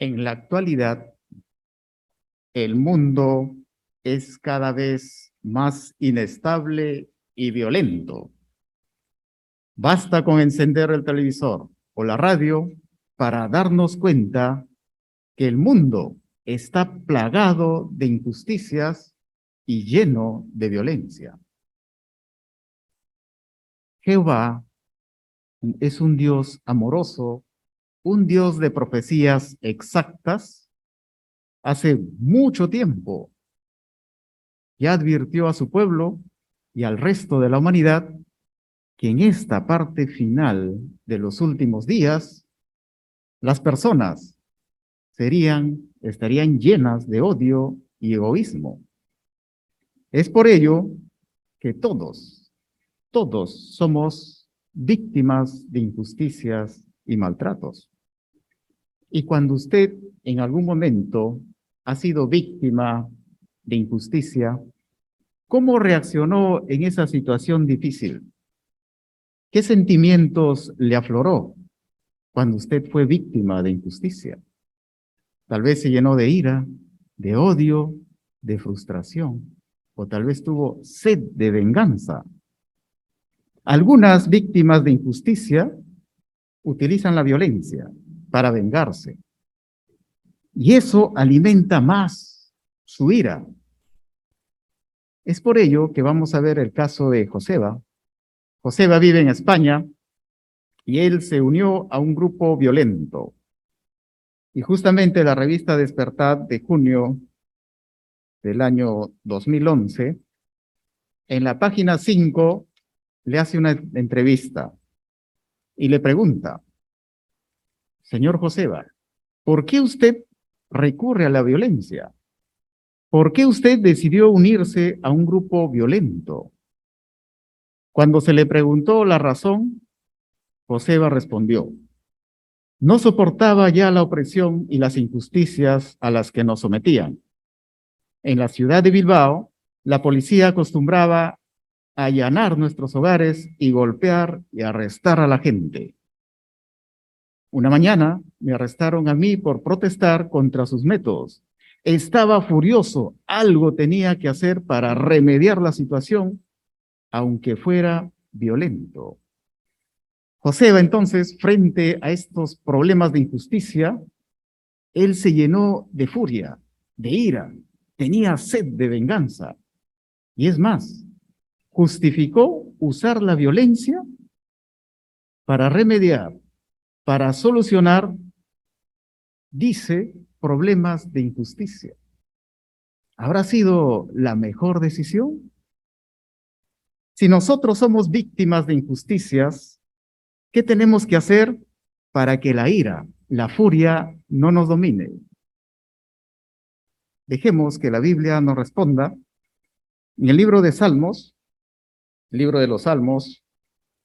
En la actualidad, el mundo es cada vez más inestable y violento. Basta con encender el televisor o la radio para darnos cuenta que el mundo está plagado de injusticias y lleno de violencia. Jehová es un Dios amoroso, un Dios de profecías exactas. Hace mucho tiempo ya advirtió a su pueblo y al resto de la humanidad que en esta parte final de los últimos días, las personas serían, estarían llenas de odio y egoísmo. Es por ello que todos, todos somos víctimas de injusticias y maltratos. Y cuando usted en algún momento ha sido víctima de injusticia, ¿cómo reaccionó en esa situación difícil? ¿Qué sentimientos le afloró cuando usted fue víctima de injusticia? Tal vez se llenó de ira, de odio, de frustración, o tal vez tuvo sed de venganza. Algunas víctimas de injusticia utilizan la violencia para vengarse. Y eso alimenta más su ira. Es por ello que vamos a ver el caso de Joseba. Joseba vive en España y él se unió a un grupo violento. Y justamente la revista Despertad de junio del año 2011, en la página 5 le hace una entrevista y le pregunta, señor Joseba, ¿por qué usted recurre a la violencia? ¿Por qué usted decidió unirse a un grupo violento? Cuando se le preguntó la razón, Joseba respondió, no soportaba ya la opresión y las injusticias a las que nos sometían. En la ciudad de Bilbao, la policía acostumbraba allanar nuestros hogares y golpear y arrestar a la gente. Una mañana me arrestaron a mí por protestar contra sus métodos. Estaba furioso, algo tenía que hacer para remediar la situación, aunque fuera violento. Joseba entonces, frente a estos problemas de injusticia, él se llenó de furia, de ira, tenía sed de venganza. Y es más, justificó usar la violencia para remediar, para solucionar, dice, problemas de injusticia. ¿Habrá sido la mejor decisión? Si nosotros somos víctimas de injusticias, ¿qué tenemos que hacer para que la ira, la furia no nos domine? Dejemos que la Biblia nos responda. En el libro de Salmos, libro de los Salmos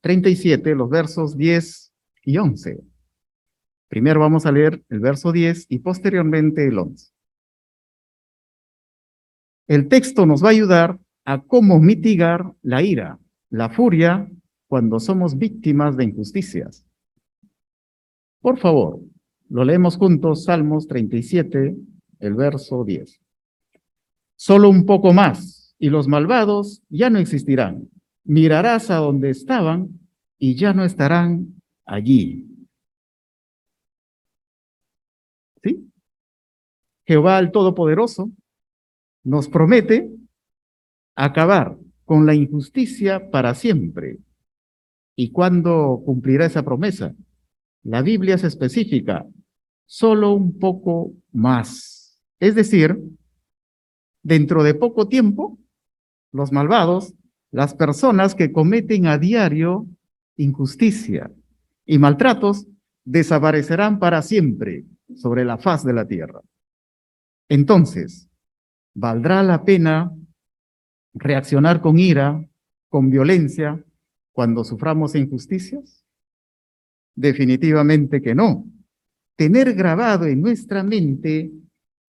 37, los versos 10 y 11. Primero vamos a leer el verso 10 y posteriormente el 11. El texto nos va a ayudar a cómo mitigar la ira, la furia, cuando somos víctimas de injusticias. Por favor, lo leemos juntos, Salmos 37, el verso 10. Solo un poco más y los malvados ya no existirán. Mirarás a donde estaban y ya no estarán allí. ¿Sí? Jehová el Todopoderoso nos promete acabar con la injusticia para siempre. ¿Y cuándo cumplirá esa promesa? La Biblia es específica, solo un poco más. Es decir, dentro de poco tiempo, los malvados, las personas que cometen a diario injusticia y maltratos, desaparecerán para siempre sobre la faz de la tierra. Entonces, ¿valdrá la pena reaccionar con ira, con violencia, cuando suframos injusticias? Definitivamente que no. Tener grabado en nuestra mente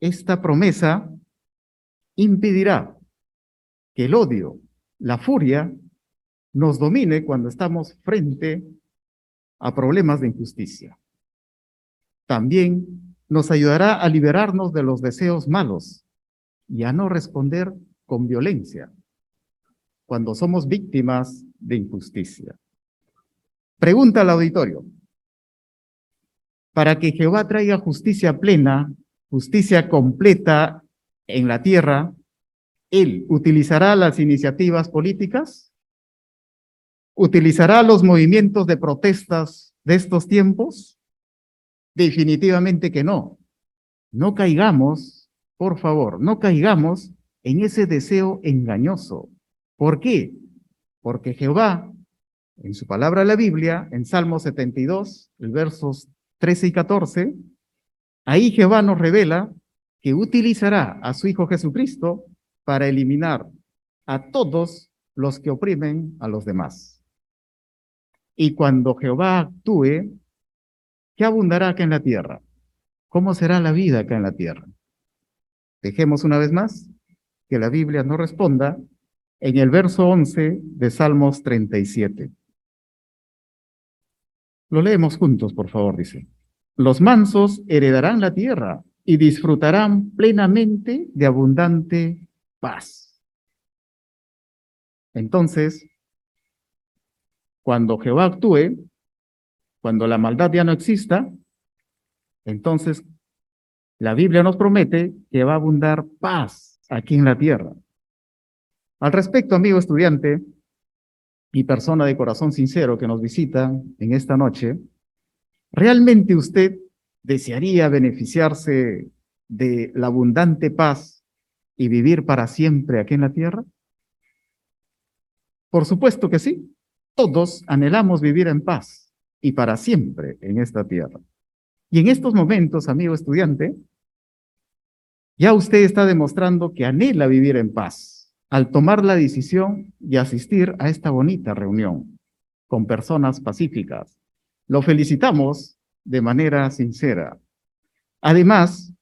esta promesa impedirá que el odio, la furia, nos domine cuando estamos frente a problemas de injusticia. También nos ayudará a liberarnos de los deseos malos y a no responder con violencia cuando somos víctimas de injusticia. Pregunta al auditorio. Para que Jehová traiga justicia plena, justicia completa en la tierra, ¿Él utilizará las iniciativas políticas? ¿Utilizará los movimientos de protestas de estos tiempos? Definitivamente que no. No caigamos, por favor, no caigamos en ese deseo engañoso. ¿Por qué? Porque Jehová, en su palabra la Biblia, en Salmo 72, el versos 13 y 14, ahí Jehová nos revela que utilizará a su Hijo Jesucristo para eliminar a todos los que oprimen a los demás. Y cuando Jehová actúe, ¿qué abundará acá en la tierra? ¿Cómo será la vida acá en la tierra? Dejemos una vez más que la Biblia nos responda en el verso 11 de Salmos 37. Lo leemos juntos, por favor, dice. Los mansos heredarán la tierra y disfrutarán plenamente de abundante paz. Entonces, cuando Jehová actúe, cuando la maldad ya no exista, entonces la Biblia nos promete que va a abundar paz aquí en la tierra. Al respecto, amigo estudiante y persona de corazón sincero que nos visita en esta noche, ¿realmente usted desearía beneficiarse de la abundante paz y vivir para siempre aquí en la tierra? Por supuesto que sí. Todos anhelamos vivir en paz y para siempre en esta tierra. Y en estos momentos, amigo estudiante, ya usted está demostrando que anhela vivir en paz al tomar la decisión de asistir a esta bonita reunión con personas pacíficas. Lo felicitamos de manera sincera. Además,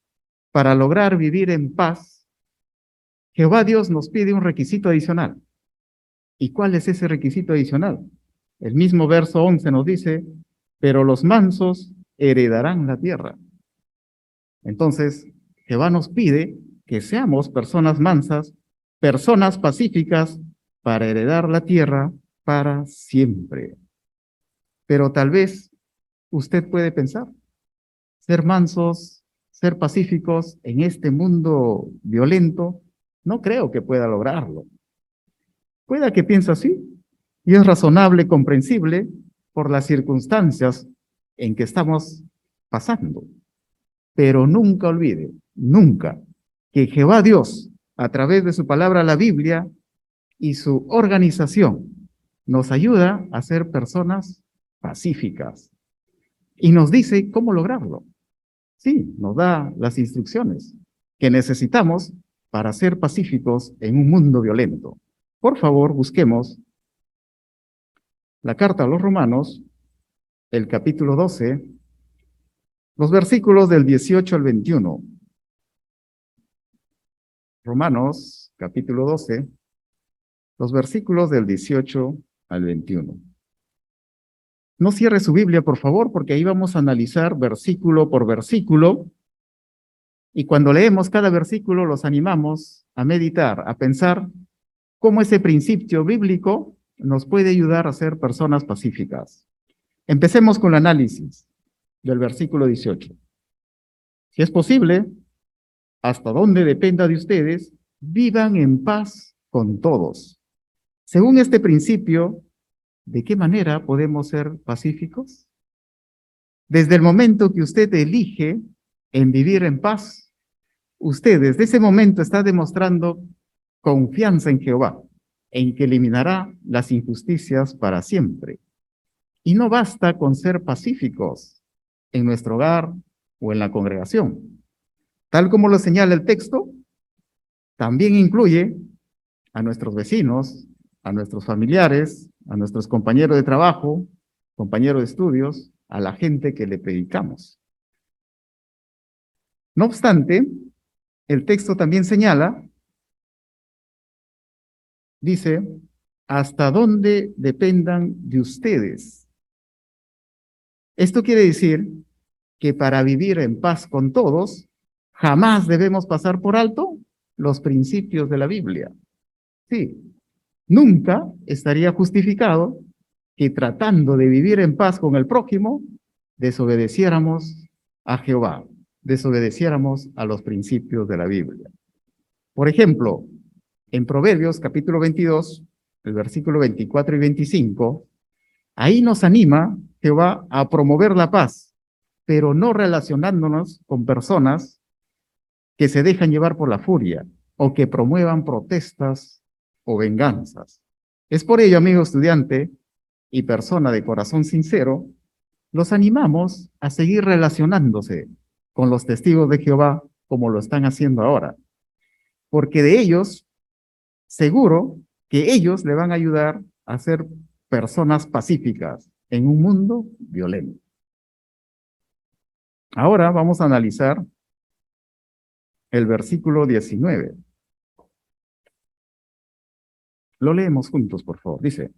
para lograr vivir en paz, Jehová Dios nos pide un requisito adicional. ¿Y cuál es ese requisito adicional? El mismo verso 11 nos dice, pero los mansos heredarán la tierra. Entonces, Jehová nos pide que seamos personas mansas, personas pacíficas, para heredar la tierra para siempre. Pero tal vez usted puede pensar, ser mansos, ser pacíficos en este mundo violento, no creo que pueda lograrlo. Pueda que piense así, y es razonable, comprensible por las circunstancias en que estamos pasando. Pero nunca olvide, nunca, que Jehová Dios, a través de su palabra, la Biblia, y su organización, nos ayuda a ser personas pacíficas. Y nos dice cómo lograrlo. Sí, nos da las instrucciones que necesitamos para ser pacíficos en un mundo violento. Por favor, busquemos la carta a los romanos, el capítulo 12, los versículos del 18 al 21. Romanos, capítulo 12, los versículos del 18 al 21. No cierre su Biblia, por favor, porque ahí vamos a analizar versículo por versículo. Y cuando leemos cada versículo, los animamos a meditar, a pensar cómo ese principio bíblico nos puede ayudar a ser personas pacíficas. Empecemos con el análisis del versículo 18. Si es posible, hasta donde dependa de ustedes, vivan en paz con todos. Según este principio, ¿de qué manera podemos ser pacíficos? Desde el momento que usted elige en vivir en paz, usted desde ese momento está demostrando confianza en Jehová en que eliminará las injusticias para siempre. Y no basta con ser pacíficos en nuestro hogar o en la congregación. Tal como lo señala el texto, también incluye a nuestros vecinos, a nuestros familiares, a nuestros compañeros de trabajo, compañeros de estudios, a la gente que le predicamos. No obstante, el texto también señala dice, hasta dónde dependan de ustedes. Esto quiere decir que para vivir en paz con todos, jamás debemos pasar por alto los principios de la Biblia. Sí, nunca estaría justificado que tratando de vivir en paz con el prójimo, desobedeciéramos a Jehová, desobedeciéramos a los principios de la Biblia. Por ejemplo, en Proverbios capítulo 22, el versículo 24 y 25, ahí nos anima Jehová a promover la paz, pero no relacionándonos con personas que se dejan llevar por la furia o que promuevan protestas o venganzas. Es por ello, amigo estudiante y persona de corazón sincero, los animamos a seguir relacionándose con los testigos de Jehová como lo están haciendo ahora, porque de ellos, seguro que ellos le van a ayudar a ser personas pacíficas en un mundo violento. Ahora vamos a analizar el versículo 19. Lo leemos juntos, por favor. Dice,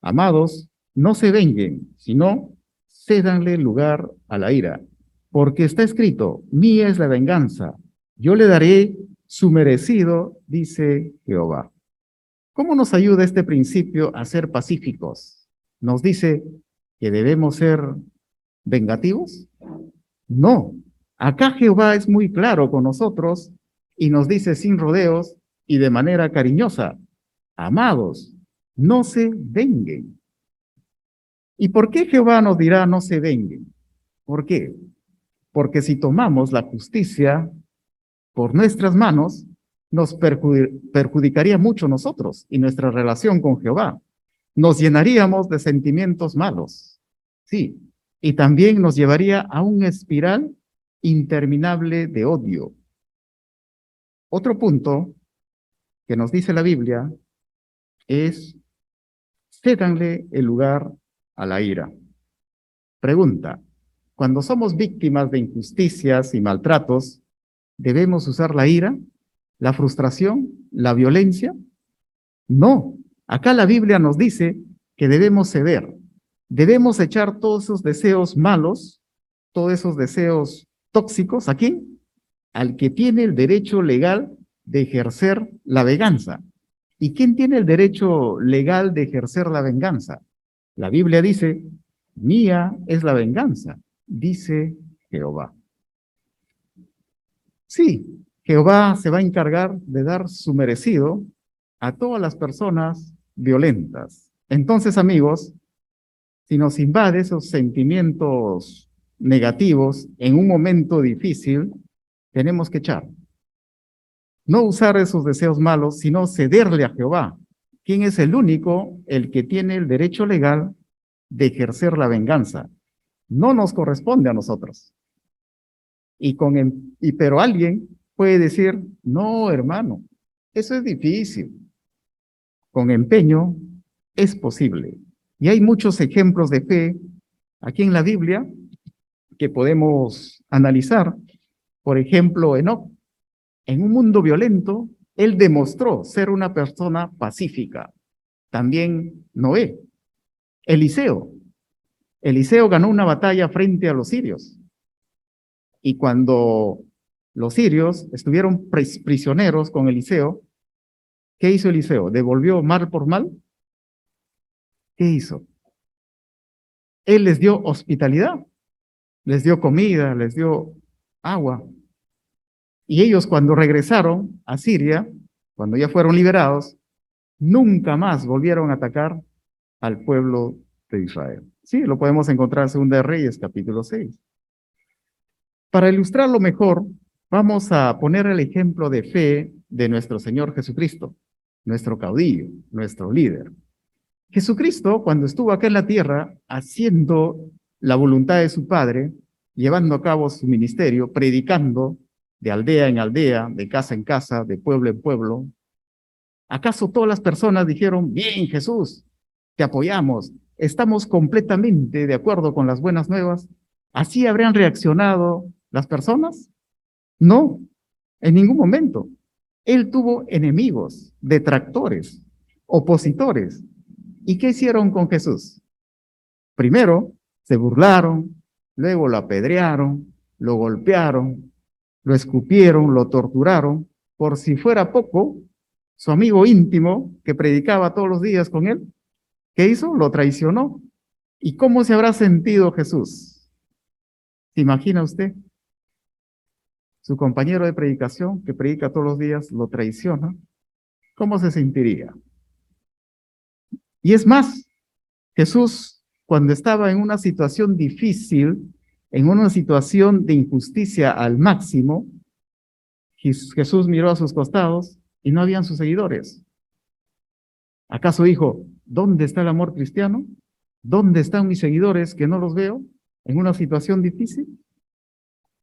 amados, no se venguen, sino cédanle lugar a la ira, porque está escrito, mía es la venganza, yo le daré su merecido, dice Jehová. ¿Cómo nos ayuda este principio a ser pacíficos? ¿Nos dice que debemos ser vengativos? No. Acá Jehová es muy claro con nosotros y nos dice sin rodeos y de manera cariñosa, Amados, no se venguen. ¿Y por qué Jehová nos dirá no se venguen? ¿Por qué? Porque si tomamos la justicia por nuestras manos, nos perjudicaría mucho nosotros y nuestra relación con Jehová. Nos llenaríamos de sentimientos malos. Sí, y también nos llevaría a un espiral interminable de odio. Otro punto que nos dice la Biblia es cédanle el lugar a la ira. Pregunta, cuando somos víctimas de injusticias y maltratos, ¿debemos usar la ira, la frustración, la violencia? No, acá la Biblia nos dice que debemos ceder, debemos echar todos esos deseos malos, todos esos deseos tóxicos, ¿a quién? Al que tiene el derecho legal de ejercer la venganza, ¿Y quién tiene el derecho legal de ejercer la venganza? La Biblia dice, mía es la venganza, dice Jehová. Sí, Jehová se va a encargar de dar su merecido a todas las personas violentas. Entonces, amigos, si nos invade esos sentimientos negativos en un momento difícil, tenemos que echar no usar esos deseos malos, sino cederle a Jehová, quien es el único, el que tiene el derecho legal de ejercer la venganza. No nos corresponde a nosotros. Y con, y, pero alguien puede decir, no, hermano, eso es difícil. Con empeño es posible. Y hay muchos ejemplos de fe aquí en la Biblia que podemos analizar. Por ejemplo, Enoch en un mundo violento, él demostró ser una persona pacífica. También Noé, Eliseo. Eliseo ganó una batalla frente a los sirios. Y cuando los sirios estuvieron prisioneros con Eliseo, ¿qué hizo Eliseo? ¿Devolvió mal por mal? ¿Qué hizo? Él les dio hospitalidad, les dio comida, les dio agua, y ellos cuando regresaron a Siria, cuando ya fueron liberados, nunca más volvieron a atacar al pueblo de Israel. Sí, lo podemos encontrar en 2 Reyes, capítulo 6. Para ilustrarlo mejor, vamos a poner el ejemplo de fe de nuestro Señor Jesucristo, nuestro caudillo, nuestro líder. Jesucristo, cuando estuvo acá en la tierra, haciendo la voluntad de su Padre, llevando a cabo su ministerio, predicando, de aldea en aldea, de casa en casa, de pueblo en pueblo. ¿Acaso todas las personas dijeron, bien Jesús, te apoyamos, estamos completamente de acuerdo con las buenas nuevas? ¿Así habrían reaccionado las personas? No, en ningún momento. Él tuvo enemigos, detractores, opositores. ¿Y qué hicieron con Jesús? Primero, se burlaron, luego lo apedrearon, lo golpearon, lo escupieron, lo torturaron, por si fuera poco, su amigo íntimo que predicaba todos los días con él, ¿qué hizo? Lo traicionó. ¿Y cómo se habrá sentido Jesús? ¿Se imagina usted? Su compañero de predicación que predica todos los días lo traiciona. ¿Cómo se sentiría? Y es más, Jesús, cuando estaba en una situación difícil, en una situación de injusticia al máximo, Jesús miró a sus costados y no habían sus seguidores. ¿Acaso dijo, ¿dónde está el amor cristiano? ¿Dónde están mis seguidores que no los veo en una situación difícil?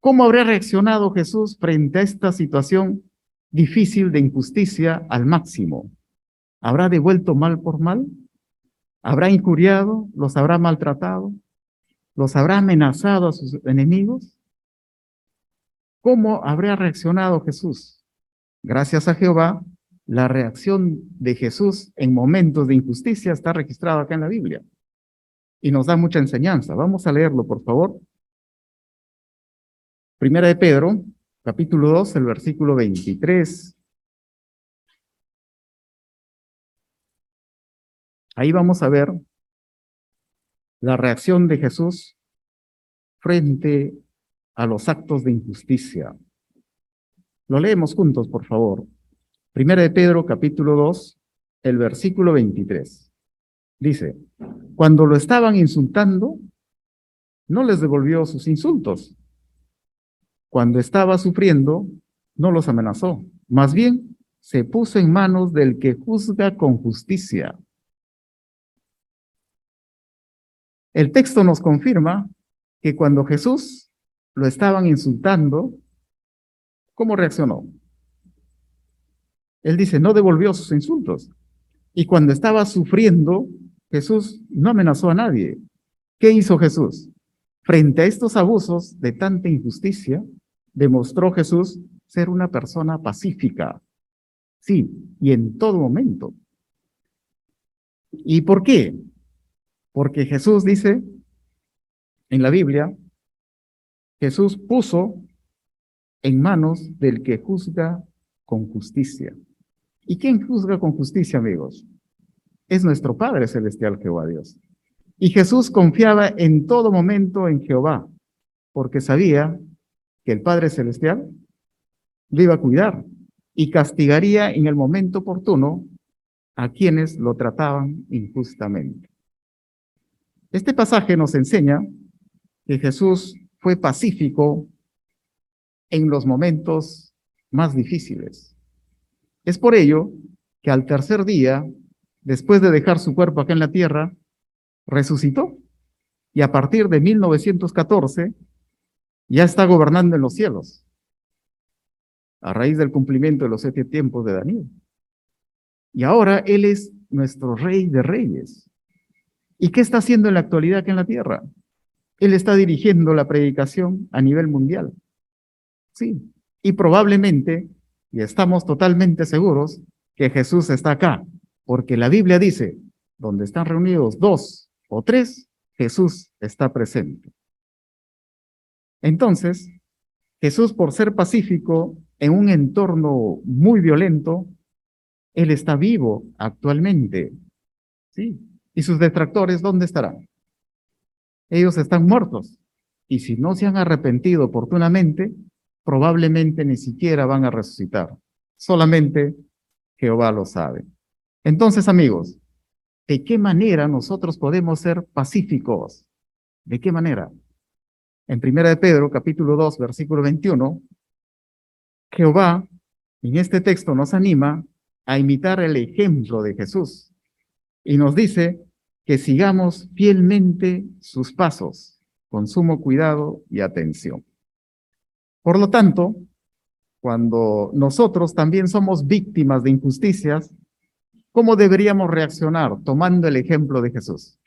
¿Cómo habría reaccionado Jesús frente a esta situación difícil de injusticia al máximo? ¿Habrá devuelto mal por mal? ¿Habrá injuriado? ¿Los habrá maltratado? ¿Los habrá amenazado a sus enemigos? ¿Cómo habría reaccionado Jesús? Gracias a Jehová, la reacción de Jesús en momentos de injusticia está registrada acá en la Biblia y nos da mucha enseñanza. Vamos a leerlo, por favor. Primera de Pedro, capítulo 2, el versículo 23. Ahí vamos a ver la reacción de Jesús frente a los actos de injusticia. Lo leemos juntos, por favor. Primera de Pedro, capítulo 2, el versículo 23. Dice, cuando lo estaban insultando, no les devolvió sus insultos. Cuando estaba sufriendo, no los amenazó. Más bien, se puso en manos del que juzga con justicia. El texto nos confirma que cuando Jesús lo estaban insultando, ¿Cómo reaccionó? Él dice, no devolvió sus insultos. Y cuando estaba sufriendo, Jesús no amenazó a nadie. ¿Qué hizo Jesús? Frente a estos abusos de tanta injusticia, demostró Jesús ser una persona pacífica. Sí, y en todo momento. ¿Y por qué? Porque Jesús dice en la Biblia, Jesús puso en manos del que juzga con justicia. ¿Y quién juzga con justicia, amigos? Es nuestro Padre Celestial, Jehová Dios. Y Jesús confiaba en todo momento en Jehová, porque sabía que el Padre Celestial lo iba a cuidar y castigaría en el momento oportuno a quienes lo trataban injustamente. Este pasaje nos enseña que Jesús fue pacífico en los momentos más difíciles. Es por ello que al tercer día, después de dejar su cuerpo acá en la tierra, resucitó y a partir de 1914 ya está gobernando en los cielos, a raíz del cumplimiento de los siete tiempos de Daniel. Y ahora Él es nuestro rey de reyes. ¿Y qué está haciendo en la actualidad aquí en la tierra? Él está dirigiendo la predicación a nivel mundial. Sí, y probablemente, y estamos totalmente seguros, que Jesús está acá, porque la Biblia dice, donde están reunidos dos o tres, Jesús está presente. Entonces, Jesús, por ser pacífico en un entorno muy violento, Él está vivo actualmente. ¿Sí? ¿Y sus detractores dónde estarán? Ellos están muertos. Y si no se han arrepentido oportunamente, probablemente ni siquiera van a resucitar. Solamente Jehová lo sabe. Entonces, amigos, ¿de qué manera nosotros podemos ser pacíficos? ¿De qué manera? En Primera de Pedro, capítulo 2, versículo 21, Jehová en este texto nos anima a imitar el ejemplo de Jesús y nos dice que sigamos fielmente sus pasos con sumo cuidado y atención. Por lo tanto, cuando nosotros también somos víctimas de injusticias, ¿cómo deberíamos reaccionar tomando el ejemplo de Jesús?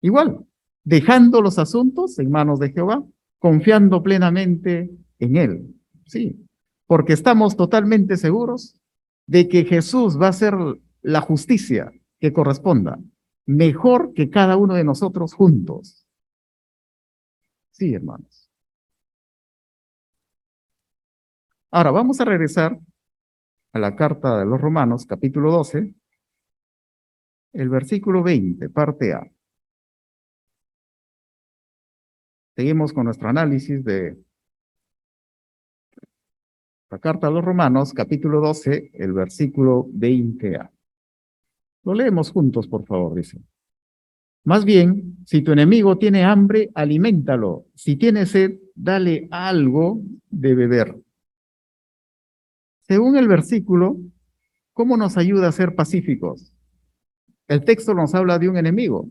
Igual, dejando los asuntos en manos de Jehová, confiando plenamente en Él. Sí, porque estamos totalmente seguros de que Jesús va a hacer la justicia que corresponda, mejor que cada uno de nosotros juntos. Sí, hermanos. Ahora vamos a regresar a la carta de los Romanos, capítulo 12, el versículo 20, parte A. Seguimos con nuestro análisis de la carta a los Romanos, capítulo 12, el versículo 20a. Lo leemos juntos, por favor, dice. Más bien, si tu enemigo tiene hambre, aliméntalo. Si tiene sed, dale algo de beber. Según el versículo, ¿cómo nos ayuda a ser pacíficos? El texto nos habla de un enemigo.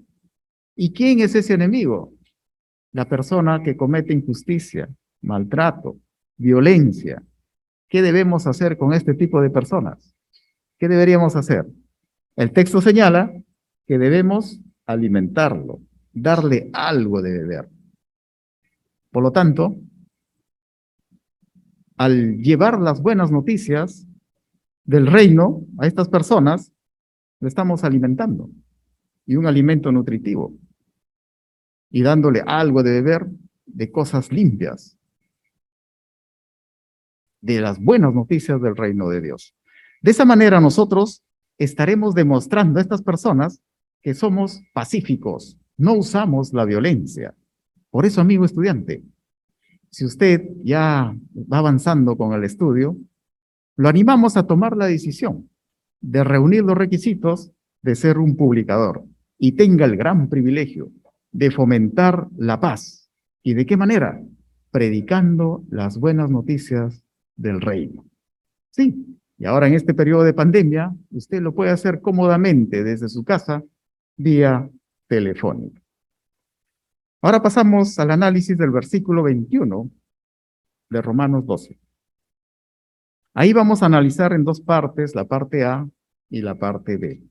¿Y quién es ese enemigo? La persona que comete injusticia, maltrato, violencia. ¿Qué debemos hacer con este tipo de personas? ¿Qué deberíamos hacer? El texto señala que debemos alimentarlo, darle algo de beber. Por lo tanto, al llevar las buenas noticias del reino a estas personas, le estamos alimentando y un alimento nutritivo y dándole algo de beber de cosas limpias, de las buenas noticias del reino de Dios. De esa manera nosotros estaremos demostrando a estas personas que somos pacíficos, no usamos la violencia. Por eso, amigo estudiante, si usted ya va avanzando con el estudio, lo animamos a tomar la decisión de reunir los requisitos de ser un publicador y tenga el gran privilegio de fomentar la paz. ¿Y de qué manera? Predicando las buenas noticias del reino. Sí, y ahora en este periodo de pandemia, usted lo puede hacer cómodamente desde su casa vía telefónica. Ahora pasamos al análisis del versículo 21 de Romanos 12. Ahí vamos a analizar en dos partes, la parte A y la parte B.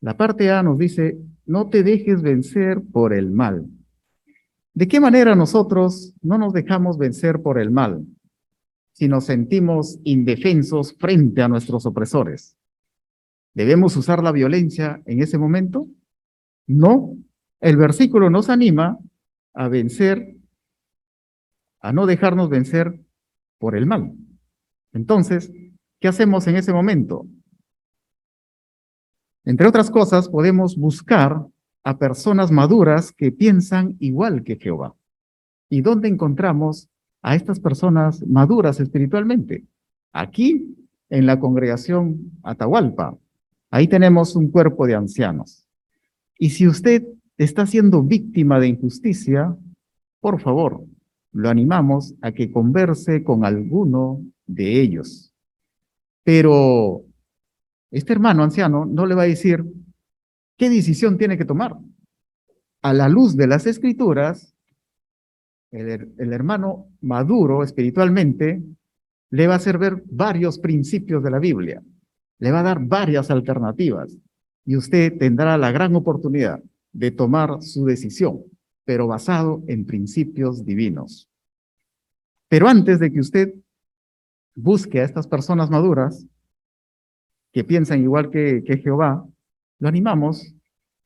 La parte A nos dice, no te dejes vencer por el mal. ¿De qué manera nosotros no nos dejamos vencer por el mal si nos sentimos indefensos frente a nuestros opresores? ¿Debemos usar la violencia en ese momento? No, el versículo nos anima a vencer, a no dejarnos vencer por el mal. Entonces, ¿qué hacemos en ese momento? Entre otras cosas, podemos buscar a personas maduras que piensan igual que Jehová. ¿Y dónde encontramos a estas personas maduras espiritualmente? Aquí, en la congregación Atahualpa. Ahí tenemos un cuerpo de ancianos. Y si usted está siendo víctima de injusticia, por favor, lo animamos a que converse con alguno de ellos. Pero este hermano anciano no le va a decir qué decisión tiene que tomar. A la luz de las escrituras, el, hermano maduro espiritualmente le va a hacer ver varios principios de la Biblia, le va a dar varias alternativas y usted tendrá la gran oportunidad de tomar su decisión, pero basado en principios divinos. Pero antes de que usted busque a estas personas maduras que piensan igual que, que Jehová, lo animamos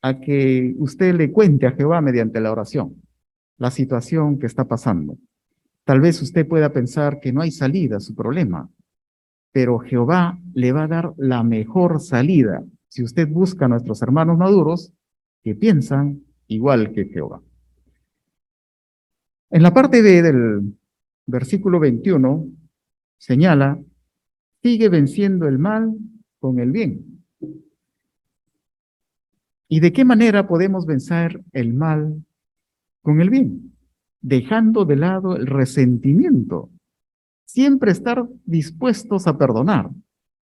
a que usted le cuente a Jehová mediante la oración la situación que está pasando. Tal vez usted pueda pensar que no hay salida a su problema, pero Jehová le va a dar la mejor salida si usted busca a nuestros hermanos maduros que piensan igual que Jehová. En la parte B del versículo 21 señala, sigue venciendo el mal con el bien. ¿Y de qué manera podemos vencer el mal con el bien? Dejando de lado el resentimiento. Siempre estar dispuestos a perdonar.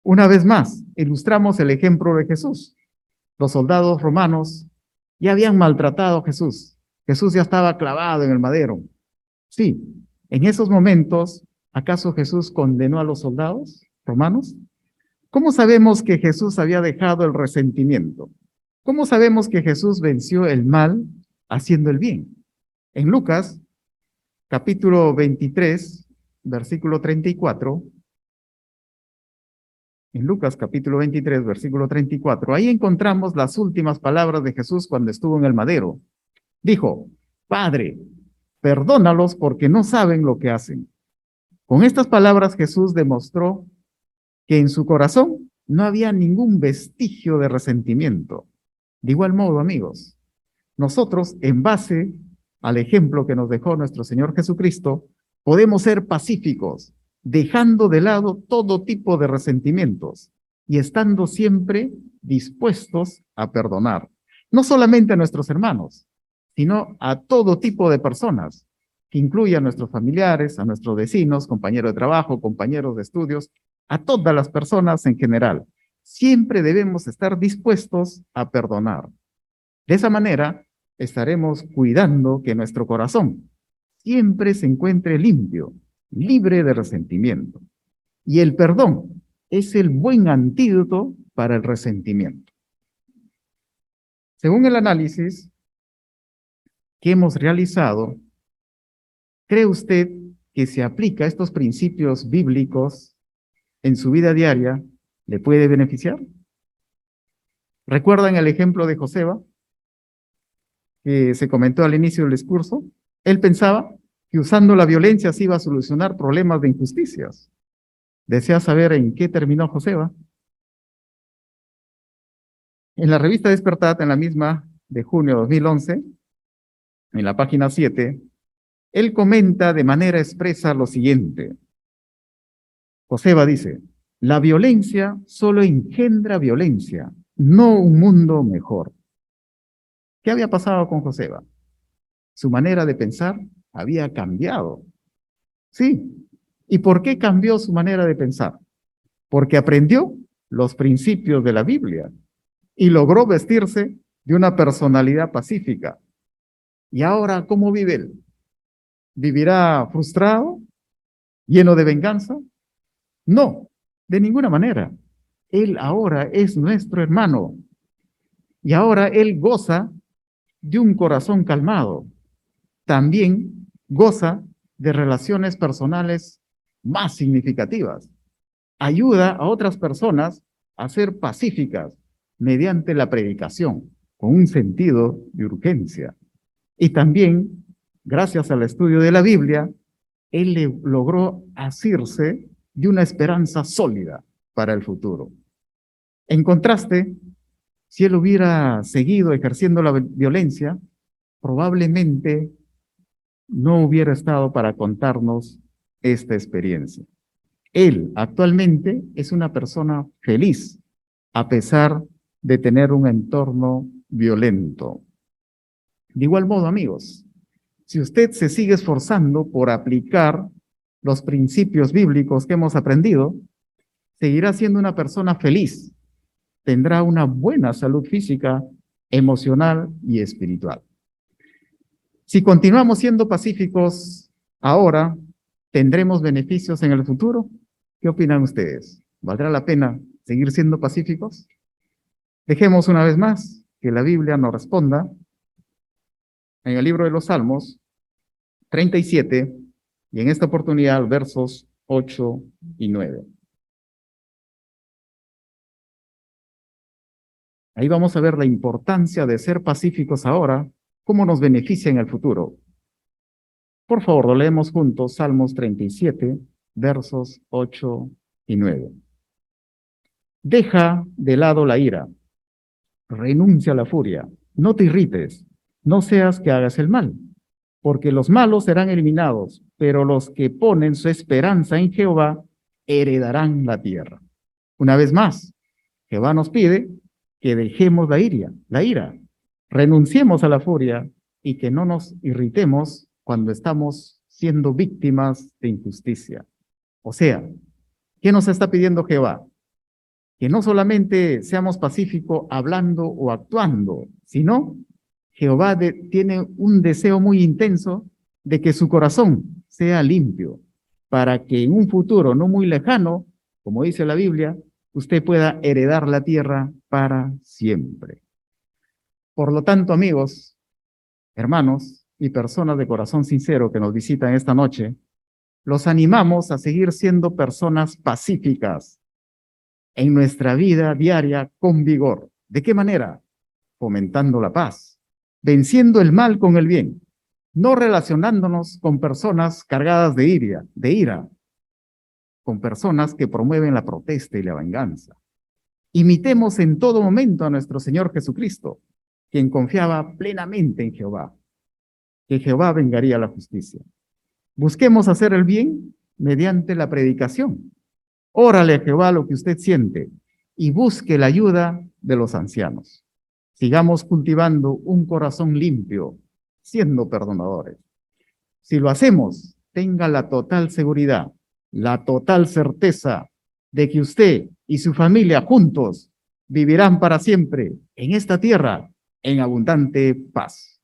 Una vez más, ilustramos el ejemplo de Jesús. Los soldados romanos ya habían maltratado a Jesús. Jesús ya estaba clavado en el madero. Sí, en esos momentos, ¿acaso Jesús condenó a los soldados romanos? ¿Cómo sabemos que Jesús había dejado el resentimiento? ¿Cómo sabemos que Jesús venció el mal haciendo el bien? En Lucas, capítulo 23, versículo 34, en Lucas capítulo 23, versículo 34, ahí encontramos las últimas palabras de Jesús cuando estuvo en el madero. Dijo, Padre, perdónalos porque no saben lo que hacen. Con estas palabras Jesús demostró que en su corazón no había ningún vestigio de resentimiento. De igual modo, amigos, nosotros, en base al ejemplo que nos dejó nuestro Señor Jesucristo, podemos ser pacíficos, dejando de lado todo tipo de resentimientos y estando siempre dispuestos a perdonar, no solamente a nuestros hermanos, sino a todo tipo de personas, que incluye a nuestros familiares, a nuestros vecinos, compañeros de trabajo, compañeros de estudios, a todas las personas en general. Siempre debemos estar dispuestos a perdonar. De esa manera, estaremos cuidando que nuestro corazón siempre se encuentre limpio, libre de resentimiento. Y el perdón es el buen antídoto para el resentimiento. Según el análisis que hemos realizado, ¿cree usted que se aplica estos principios bíblicos en su vida diaria le puede beneficiar? ¿Recuerdan el ejemplo de Joseba que se comentó al inicio del discurso? Él pensaba que usando la violencia se iba a solucionar problemas de injusticias. ¿Desea saber en qué terminó Joseba? En la revista Despertad, en la misma de junio de 2011, en la página 7, él comenta de manera expresa lo siguiente. Joseba dice, la violencia solo engendra violencia, no un mundo mejor. ¿Qué había pasado con Joseba? Su manera de pensar había cambiado. Sí. ¿Y por qué cambió su manera de pensar? Porque aprendió los principios de la Biblia y logró vestirse de una personalidad pacífica. ¿Y ahora cómo vive él? ¿Vivirá frustrado? ¿Lleno de venganza? No, de ninguna manera. Él ahora es nuestro hermano. Y ahora Él goza de un corazón calmado. También goza de relaciones personales más significativas. Ayuda a otras personas a ser pacíficas mediante la predicación, con un sentido de urgencia. Y también, gracias al estudio de la Biblia, él logró asirse de una esperanza sólida para el futuro. En contraste, si él hubiera seguido ejerciendo la violencia, probablemente no hubiera estado para contarnos esta experiencia. Él actualmente es una persona feliz, a pesar de tener un entorno violento. De igual modo, amigos, si usted se sigue esforzando por aplicar los principios bíblicos que hemos aprendido, seguirá siendo una persona feliz, tendrá una buena salud física, emocional y espiritual. Si continuamos siendo pacíficos ahora, ¿tendremos beneficios en el futuro? ¿Qué opinan ustedes? ¿Valdrá la pena seguir siendo pacíficos? Dejemos una vez más que la Biblia nos responda en el libro de los Salmos 37, y en esta oportunidad versos 8 y 9. Ahí vamos a ver la importancia de ser pacíficos ahora, cómo nos beneficia en el futuro. Por favor, lo leemos juntos, Salmos 37, versos 8 y 9. Deja de lado la ira, renuncia a la furia, no te irrites, no seas que hagas el mal porque los malos serán eliminados, pero los que ponen su esperanza en Jehová heredarán la tierra. Una vez más, Jehová nos pide que dejemos la ira, la ira, renunciemos a la furia y que no nos irritemos cuando estamos siendo víctimas de injusticia. O sea, ¿qué nos está pidiendo Jehová? Que no solamente seamos pacíficos hablando o actuando, sino Jehová tiene un deseo muy intenso de que su corazón sea limpio, para que en un futuro no muy lejano, como dice la Biblia, usted pueda heredar la tierra para siempre. Por lo tanto, amigos, hermanos y personas de corazón sincero que nos visitan esta noche, los animamos a seguir siendo personas pacíficas en nuestra vida diaria con vigor. ¿De qué manera? Fomentando la paz, venciendo el mal con el bien, no relacionándonos con personas cargadas de ira, de ira, con personas que promueven la protesta y la venganza. Imitemos en todo momento a nuestro Señor Jesucristo, quien confiaba plenamente en Jehová, que Jehová vengaría la justicia. Busquemos hacer el bien mediante la predicación. Órale a Jehová lo que usted siente y busque la ayuda de los ancianos. Sigamos cultivando un corazón limpio, siendo perdonadores. Si lo hacemos, tenga la total seguridad, la total certeza de que usted y su familia juntos vivirán para siempre en esta tierra en abundante paz.